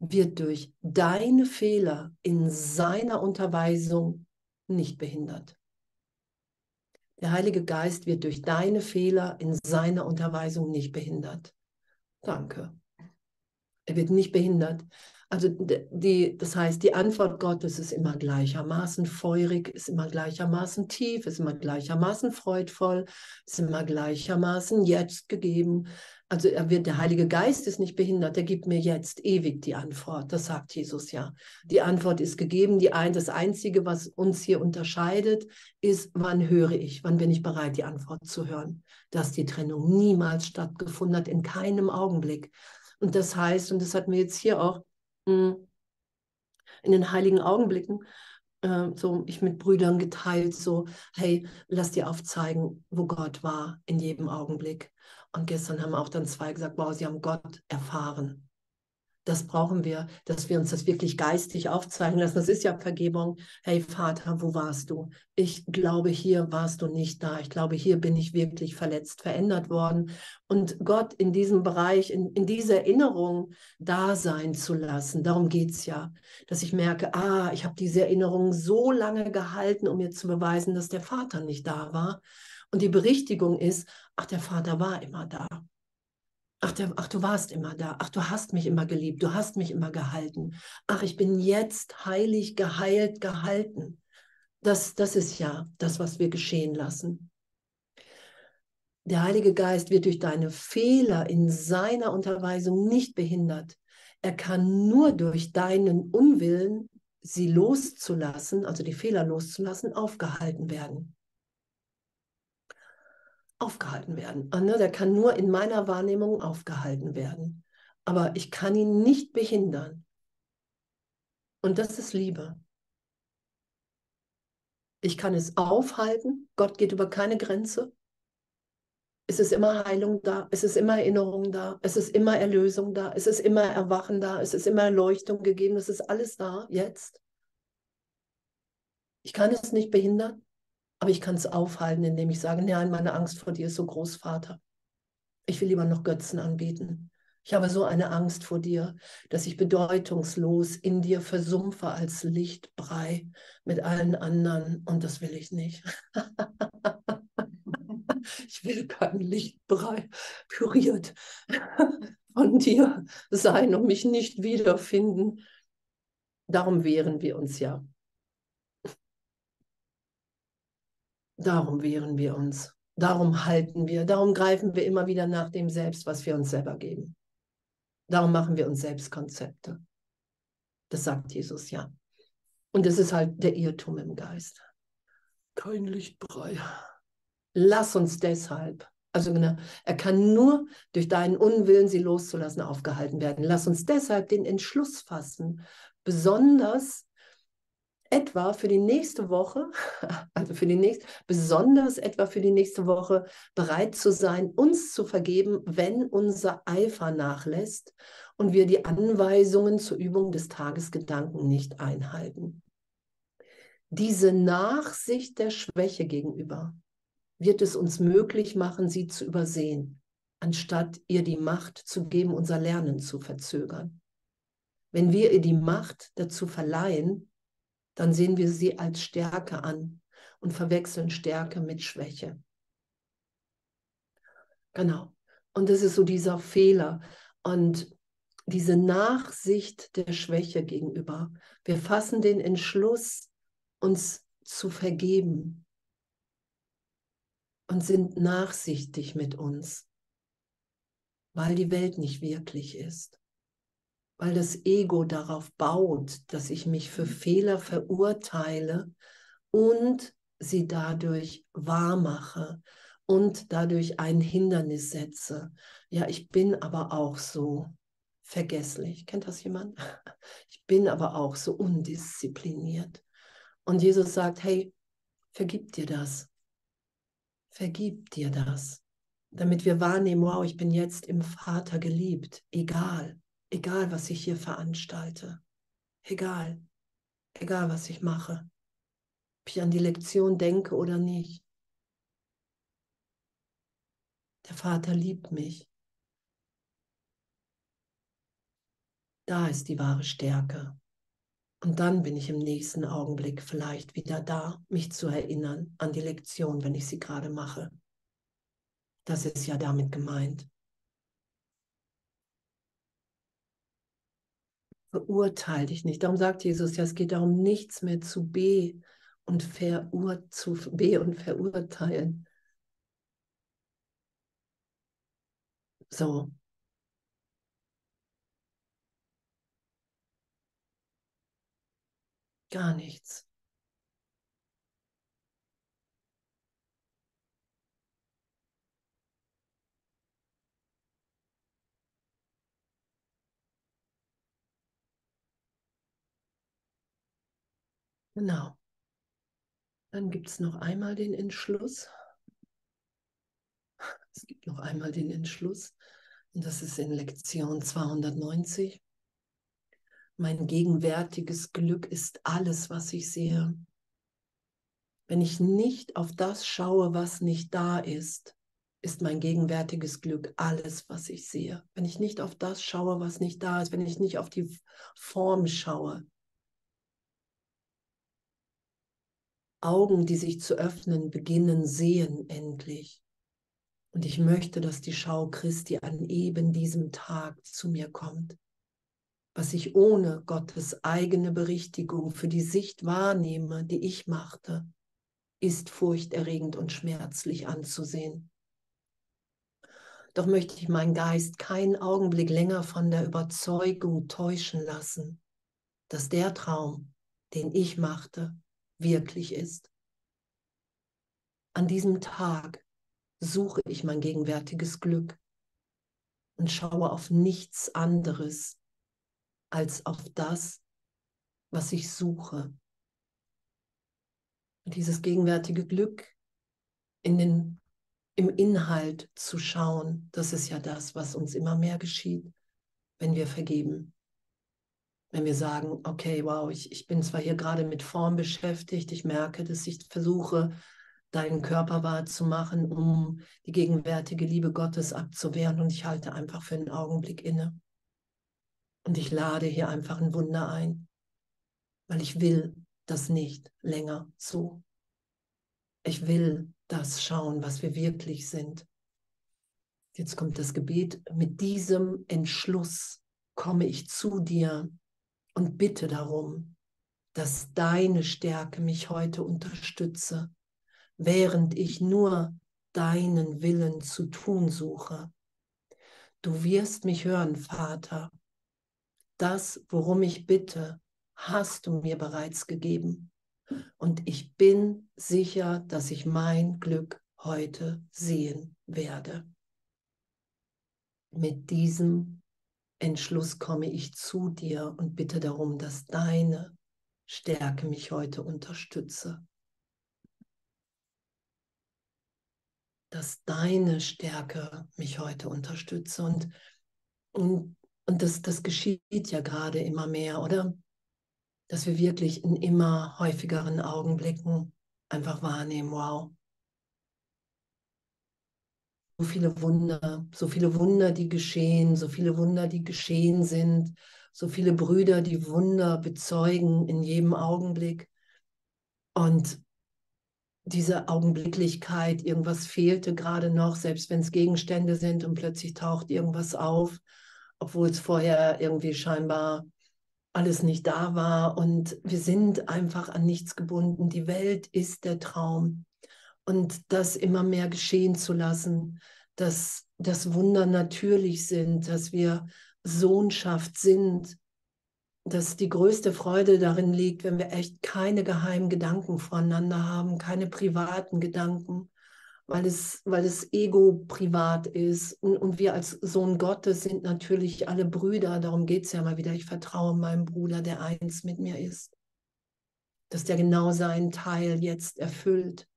wird durch deine Fehler in seiner Unterweisung nicht behindert. Der Heilige Geist wird durch deine Fehler in seiner Unterweisung nicht behindert. Danke. Er wird nicht behindert. Also die, das heißt, die Antwort Gottes ist immer gleichermaßen feurig, ist immer gleichermaßen tief, ist immer gleichermaßen freudvoll, ist immer gleichermaßen jetzt gegeben. Also er wird, der Heilige Geist ist nicht behindert, der gibt mir jetzt ewig die Antwort. Das sagt Jesus ja. Die Antwort ist gegeben. Die ein, das Einzige, was uns hier unterscheidet, ist, wann höre ich, wann bin ich bereit, die Antwort zu hören. Dass die Trennung niemals stattgefunden hat, in keinem Augenblick. Und das heißt, und das hatten wir jetzt hier auch in den heiligen Augenblicken, äh, so ich mit Brüdern geteilt, so, hey, lass dir aufzeigen, wo Gott war in jedem Augenblick. Und gestern haben auch dann zwei gesagt, wow, sie haben Gott erfahren. Das brauchen wir, dass wir uns das wirklich geistig aufzeigen lassen. Das ist ja Vergebung. Hey Vater, wo warst du? Ich glaube, hier warst du nicht da. Ich glaube, hier bin ich wirklich verletzt, verändert worden. Und Gott in diesem Bereich, in, in dieser Erinnerung da sein zu lassen, darum geht es ja. Dass ich merke, ah, ich habe diese Erinnerung so lange gehalten, um mir zu beweisen, dass der Vater nicht da war. Und die Berichtigung ist, ach, der Vater war immer da. Ach, der, ach, du warst immer da. Ach, du hast mich immer geliebt. Du hast mich immer gehalten. Ach, ich bin jetzt heilig, geheilt, gehalten. Das, das ist ja das, was wir geschehen lassen. Der Heilige Geist wird durch deine Fehler in seiner Unterweisung nicht behindert. Er kann nur durch deinen Unwillen, sie loszulassen, also die Fehler loszulassen, aufgehalten werden aufgehalten werden. Ah, ne, der kann nur in meiner Wahrnehmung aufgehalten werden. Aber ich kann ihn nicht behindern. Und das ist Liebe. Ich kann es aufhalten. Gott geht über keine Grenze. Es ist immer Heilung da, es ist immer Erinnerung da, es ist immer Erlösung da, es ist immer Erwachen da, es ist immer Erleuchtung gegeben, es ist alles da, jetzt. Ich kann es nicht behindern, aber ich kann es aufhalten, indem ich sage, nein, meine Angst vor dir ist so groß, Vater. Ich will lieber noch Götzen anbieten. Ich habe so eine Angst vor dir, dass ich bedeutungslos in dir versumpfe als Lichtbrei mit allen anderen und das will ich nicht. ich will kein Lichtbrei püriert von dir sein und mich nicht wiederfinden. Darum wehren wir uns ja. Darum wehren wir uns. Darum halten wir. Darum greifen wir immer wieder nach dem Selbst, was wir uns selber geben. Darum machen wir uns selbst Konzepte. Das sagt Jesus ja. Und es ist halt der Irrtum im Geist. Kein Lichtbrei. Lass uns deshalb, also genau, er kann nur durch deinen Unwillen, sie loszulassen, aufgehalten werden. Lass uns deshalb den Entschluss fassen, besonders etwa für die nächste Woche, also für die nächste, besonders etwa für die nächste Woche bereit zu sein, uns zu vergeben, wenn unser Eifer nachlässt und wir die Anweisungen zur Übung des Tagesgedanken nicht einhalten. Diese Nachsicht der Schwäche gegenüber wird es uns möglich machen, sie zu übersehen, anstatt ihr die Macht zu geben, unser Lernen zu verzögern. Wenn wir ihr die Macht dazu verleihen, dann sehen wir sie als Stärke an und verwechseln Stärke mit Schwäche. Genau. Und das ist so dieser Fehler und diese Nachsicht der Schwäche gegenüber. Wir fassen den Entschluss, uns zu vergeben und sind nachsichtig mit uns, weil die Welt nicht wirklich ist weil das Ego darauf baut, dass ich mich für Fehler verurteile und sie dadurch wahrmache und dadurch ein Hindernis setze. Ja, ich bin aber auch so vergesslich. Kennt das jemand? Ich bin aber auch so undiszipliniert. Und Jesus sagt, hey, vergib dir das. Vergib dir das. Damit wir wahrnehmen, wow, ich bin jetzt im Vater geliebt, egal egal was ich hier veranstalte, egal, egal was ich mache, ob ich an die Lektion denke oder nicht. Der Vater liebt mich. Da ist die wahre Stärke. Und dann bin ich im nächsten Augenblick vielleicht wieder da, mich zu erinnern an die Lektion, wenn ich sie gerade mache. Das ist ja damit gemeint. Verurteile dich nicht. Darum sagt Jesus ja, es geht darum, nichts mehr zu be und, verur zu be und verurteilen. So. Gar nichts. Genau. Dann gibt es noch einmal den Entschluss. Es gibt noch einmal den Entschluss. Und das ist in Lektion 290. Mein gegenwärtiges Glück ist alles, was ich sehe. Wenn ich nicht auf das schaue, was nicht da ist, ist mein gegenwärtiges Glück alles, was ich sehe. Wenn ich nicht auf das schaue, was nicht da ist, wenn ich nicht auf die Form schaue, Augen, die sich zu öffnen beginnen, sehen endlich. Und ich möchte, dass die Schau Christi an eben diesem Tag zu mir kommt. Was ich ohne Gottes eigene Berichtigung für die Sicht wahrnehme, die ich machte, ist furchterregend und schmerzlich anzusehen. Doch möchte ich meinen Geist keinen Augenblick länger von der Überzeugung täuschen lassen, dass der Traum, den ich machte, wirklich ist. An diesem Tag suche ich mein gegenwärtiges Glück und schaue auf nichts anderes als auf das, was ich suche. Und dieses gegenwärtige Glück in den im Inhalt zu schauen. Das ist ja das, was uns immer mehr geschieht, wenn wir vergeben. Wenn wir sagen, okay, wow, ich, ich bin zwar hier gerade mit Form beschäftigt, ich merke, dass ich versuche, deinen Körper wahrzumachen, um die gegenwärtige Liebe Gottes abzuwehren und ich halte einfach für einen Augenblick inne. Und ich lade hier einfach ein Wunder ein, weil ich will das nicht länger so. Ich will das schauen, was wir wirklich sind. Jetzt kommt das Gebet. Mit diesem Entschluss komme ich zu dir und bitte darum, dass deine Stärke mich heute unterstütze, während ich nur deinen Willen zu tun suche. Du wirst mich hören, Vater. Das, worum ich bitte, hast du mir bereits gegeben. Und ich bin sicher, dass ich mein Glück heute sehen werde. Mit diesem Entschluss komme ich zu dir und bitte darum, dass deine Stärke mich heute unterstütze. Dass deine Stärke mich heute unterstütze. Und, und, und das, das geschieht ja gerade immer mehr, oder? dass wir wirklich in immer häufigeren Augenblicken einfach wahrnehmen, wow. Viele Wunder, so viele Wunder, die geschehen, so viele Wunder, die geschehen sind, so viele Brüder, die Wunder bezeugen in jedem Augenblick. Und diese Augenblicklichkeit, irgendwas fehlte gerade noch, selbst wenn es Gegenstände sind und plötzlich taucht irgendwas auf, obwohl es vorher irgendwie scheinbar alles nicht da war und wir sind einfach an nichts gebunden. Die Welt ist der Traum und das immer mehr geschehen zu lassen, dass das Wunder natürlich sind, dass wir Sohnschaft sind, dass die größte Freude darin liegt, wenn wir echt keine geheimen Gedanken voneinander haben, keine privaten Gedanken, weil es, weil das Ego privat ist. Und, und wir als Sohn Gottes sind natürlich alle Brüder. Darum geht es ja mal wieder. Ich vertraue meinem Bruder, der eins mit mir ist. Dass der genau seinen Teil jetzt erfüllt.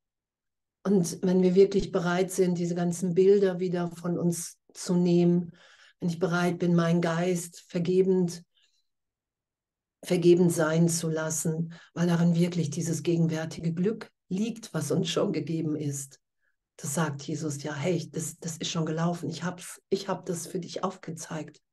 Und wenn wir wirklich bereit sind, diese ganzen Bilder wieder von uns zu nehmen, wenn ich bereit bin, meinen Geist vergebend, vergebend sein zu lassen, weil darin wirklich dieses gegenwärtige Glück liegt, was uns schon gegeben ist, das sagt Jesus ja, hey, das, das ist schon gelaufen. Ich habe ich hab das für dich aufgezeigt.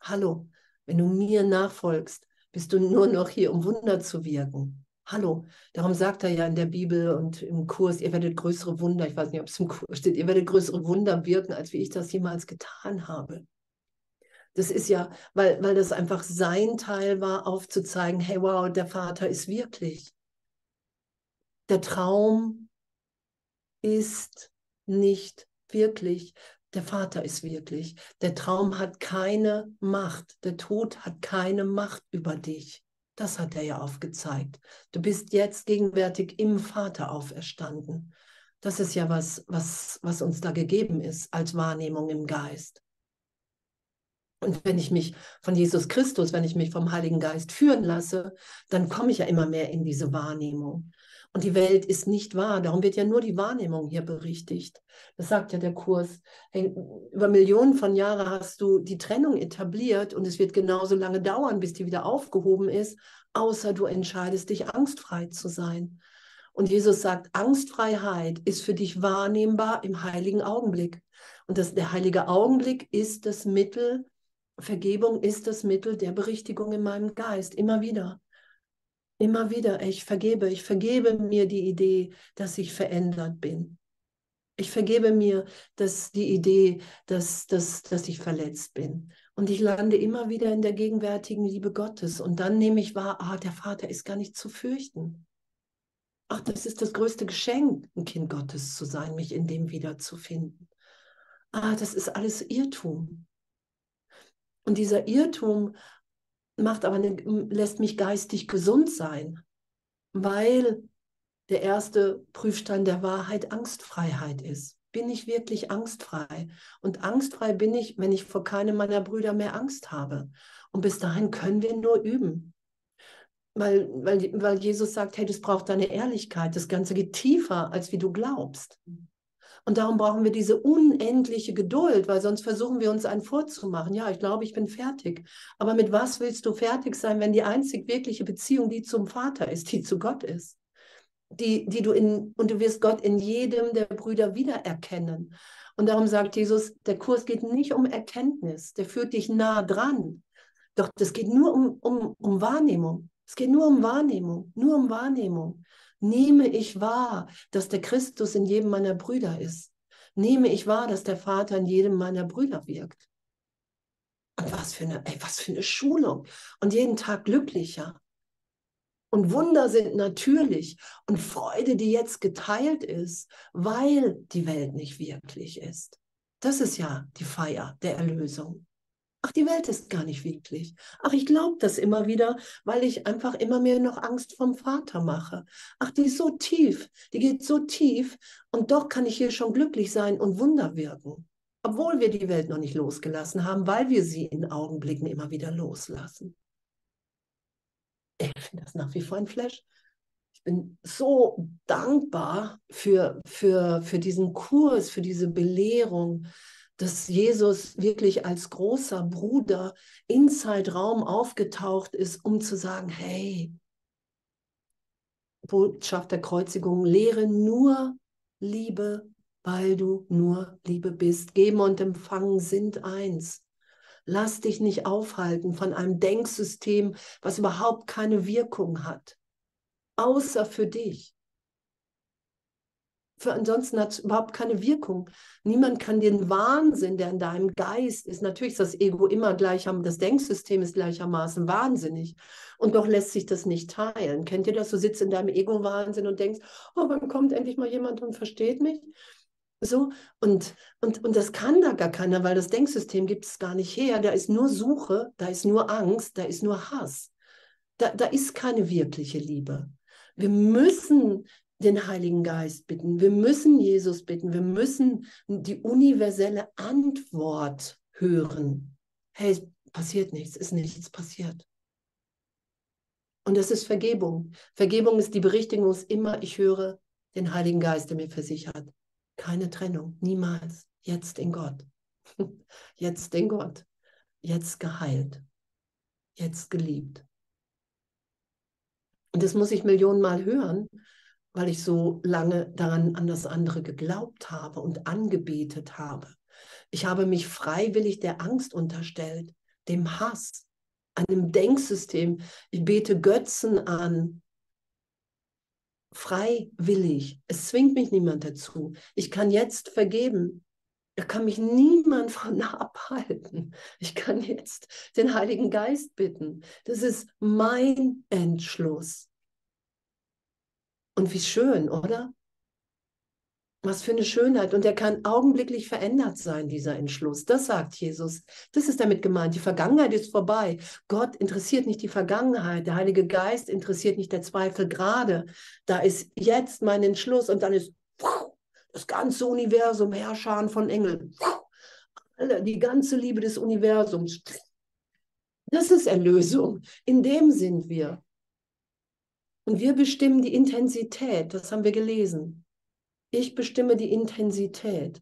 Hallo, wenn du mir nachfolgst, bist du nur noch hier, um Wunder zu wirken. Hallo, darum sagt er ja in der Bibel und im Kurs, ihr werdet größere Wunder, ich weiß nicht, ob es im Kurs steht, ihr werdet größere Wunder wirken, als wie ich das jemals getan habe. Das ist ja, weil, weil das einfach sein Teil war, aufzuzeigen, hey, wow, der Vater ist wirklich. Der Traum ist nicht wirklich. Der Vater ist wirklich. Der Traum hat keine Macht. Der Tod hat keine Macht über dich. Das hat er ja aufgezeigt. Du bist jetzt gegenwärtig im Vater auferstanden. Das ist ja was, was, was uns da gegeben ist als Wahrnehmung im Geist. Und wenn ich mich von Jesus Christus, wenn ich mich vom Heiligen Geist führen lasse, dann komme ich ja immer mehr in diese Wahrnehmung. Und die Welt ist nicht wahr. Darum wird ja nur die Wahrnehmung hier berichtigt. Das sagt ja der Kurs. Hey, über Millionen von Jahren hast du die Trennung etabliert und es wird genauso lange dauern, bis die wieder aufgehoben ist, außer du entscheidest dich, angstfrei zu sein. Und Jesus sagt, Angstfreiheit ist für dich wahrnehmbar im heiligen Augenblick. Und das, der heilige Augenblick ist das Mittel, Vergebung ist das Mittel der Berichtigung in meinem Geist, immer wieder. Immer wieder, ich vergebe, ich vergebe mir die Idee, dass ich verändert bin. Ich vergebe mir dass die Idee, dass, dass, dass ich verletzt bin. Und ich lande immer wieder in der gegenwärtigen Liebe Gottes. Und dann nehme ich wahr, ah, der Vater ist gar nicht zu fürchten. Ach, das ist das größte Geschenk, ein Kind Gottes zu sein, mich in dem wiederzufinden. Ah, das ist alles Irrtum. Und dieser Irrtum macht aber lässt mich geistig gesund sein, weil der erste Prüfstein der Wahrheit Angstfreiheit ist. Bin ich wirklich angstfrei? Und angstfrei bin ich, wenn ich vor keinem meiner Brüder mehr Angst habe. Und bis dahin können wir nur üben. Weil, weil, weil Jesus sagt, hey, das braucht deine Ehrlichkeit. Das Ganze geht tiefer, als wie du glaubst. Und darum brauchen wir diese unendliche Geduld, weil sonst versuchen wir uns einen vorzumachen. Ja, ich glaube, ich bin fertig. Aber mit was willst du fertig sein, wenn die einzig wirkliche Beziehung die zum Vater ist, die zu Gott ist? Die, die du in, und du wirst Gott in jedem der Brüder wiedererkennen. Und darum sagt Jesus, der Kurs geht nicht um Erkenntnis, der führt dich nah dran. Doch das geht nur um, um, um Wahrnehmung. Es geht nur um Wahrnehmung, nur um Wahrnehmung. Nehme ich wahr, dass der Christus in jedem meiner Brüder ist? Nehme ich wahr, dass der Vater in jedem meiner Brüder wirkt? Und was für eine, ey, was für eine Schulung. Und jeden Tag glücklicher. Und Wunder sind natürlich. Und Freude, die jetzt geteilt ist, weil die Welt nicht wirklich ist. Das ist ja die Feier der Erlösung. Ach, die Welt ist gar nicht wirklich. Ach, ich glaube das immer wieder, weil ich einfach immer mehr noch Angst vom Vater mache. Ach, die ist so tief, die geht so tief und doch kann ich hier schon glücklich sein und Wunder wirken. Obwohl wir die Welt noch nicht losgelassen haben, weil wir sie in Augenblicken immer wieder loslassen. Ich finde das nach wie vor ein Flash. Ich bin so dankbar für, für, für diesen Kurs, für diese Belehrung, dass Jesus wirklich als großer Bruder in Zeitraum aufgetaucht ist, um zu sagen, hey, Botschaft der Kreuzigung, lehre nur Liebe, weil du nur Liebe bist. Geben und Empfangen sind eins. Lass dich nicht aufhalten von einem Denksystem, was überhaupt keine Wirkung hat, außer für dich für ansonsten hat es überhaupt keine Wirkung. Niemand kann den Wahnsinn, der in deinem Geist ist, natürlich ist das Ego immer gleich, das Denksystem ist gleichermaßen wahnsinnig. Und doch lässt sich das nicht teilen. Kennt ihr das? Du sitzt in deinem Ego-Wahnsinn und denkst, oh, wann kommt endlich mal jemand und versteht mich? So, und, und, und das kann da gar keiner, weil das Denksystem gibt es gar nicht her. Da ist nur Suche, da ist nur Angst, da ist nur Hass. Da, da ist keine wirkliche Liebe. Wir müssen den Heiligen Geist bitten. Wir müssen Jesus bitten. Wir müssen die universelle Antwort hören. Hey, passiert nichts, ist nichts passiert. Und das ist Vergebung. Vergebung ist die Berichtigung, ist immer, ich höre den Heiligen Geist, der mir versichert. Keine Trennung, niemals. Jetzt in Gott. Jetzt in Gott. Jetzt geheilt. Jetzt geliebt. Und das muss ich Millionenmal hören, weil ich so lange daran an das andere geglaubt habe und angebetet habe. Ich habe mich freiwillig der Angst unterstellt, dem Hass, einem Denksystem. Ich bete Götzen an. Freiwillig. Es zwingt mich niemand dazu. Ich kann jetzt vergeben. Da kann mich niemand von abhalten. Ich kann jetzt den Heiligen Geist bitten. Das ist mein Entschluss. Und wie schön, oder? Was für eine Schönheit. Und der kann augenblicklich verändert sein, dieser Entschluss. Das sagt Jesus. Das ist damit gemeint. Die Vergangenheit ist vorbei. Gott interessiert nicht die Vergangenheit. Der Heilige Geist interessiert nicht der Zweifel gerade. Da ist jetzt mein Entschluss und dann ist das ganze Universum Herrscher von Engeln. Die ganze Liebe des Universums. Das ist Erlösung. In dem sind wir. Und wir bestimmen die Intensität, das haben wir gelesen. Ich bestimme die Intensität.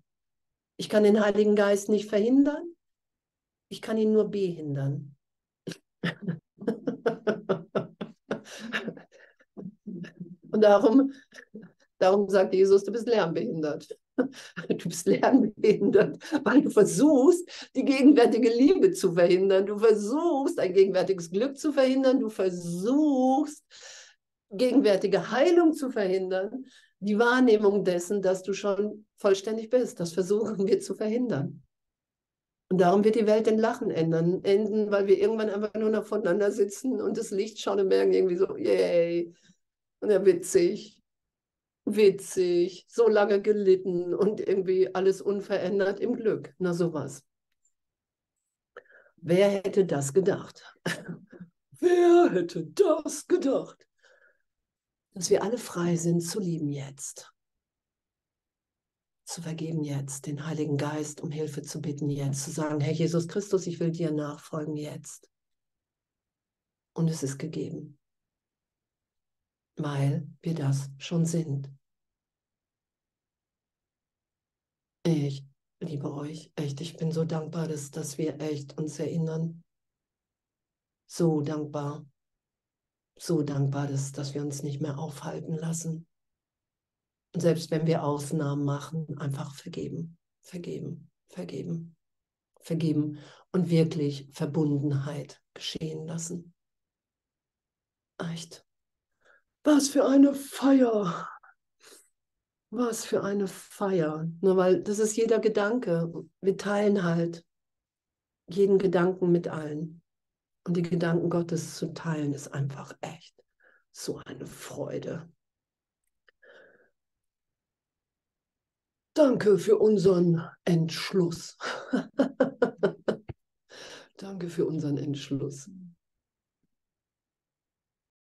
Ich kann den Heiligen Geist nicht verhindern, ich kann ihn nur behindern. Und darum, darum sagt Jesus, du bist lernbehindert. Du bist lernbehindert, weil du versuchst, die gegenwärtige Liebe zu verhindern. Du versuchst, ein gegenwärtiges Glück zu verhindern. Du versuchst, gegenwärtige Heilung zu verhindern, die Wahrnehmung dessen, dass du schon vollständig bist. Das versuchen wir zu verhindern. Und darum wird die Welt in Lachen ändern, enden, weil wir irgendwann einfach nur noch voneinander sitzen und das Licht schauen und merken irgendwie so, yay, und ja, witzig, witzig, so lange gelitten und irgendwie alles unverändert im Glück. Na sowas. Wer hätte das gedacht? Wer hätte das gedacht? Dass wir alle frei sind zu lieben jetzt, zu vergeben jetzt, den Heiligen Geist um Hilfe zu bitten jetzt, zu sagen, Herr Jesus Christus, ich will dir nachfolgen jetzt. Und es ist gegeben, weil wir das schon sind. Ich liebe euch, echt. Ich bin so dankbar, dass, dass wir echt uns erinnern. So dankbar. So dankbar, dass, dass wir uns nicht mehr aufhalten lassen. Und selbst wenn wir Ausnahmen machen, einfach vergeben, vergeben, vergeben, vergeben und wirklich Verbundenheit geschehen lassen. Echt. Was für eine Feier. Was für eine Feier. Nur weil das ist jeder Gedanke. Wir teilen halt jeden Gedanken mit allen. Und die Gedanken Gottes zu teilen ist einfach echt so eine Freude. Danke für unseren Entschluss. Danke für unseren Entschluss.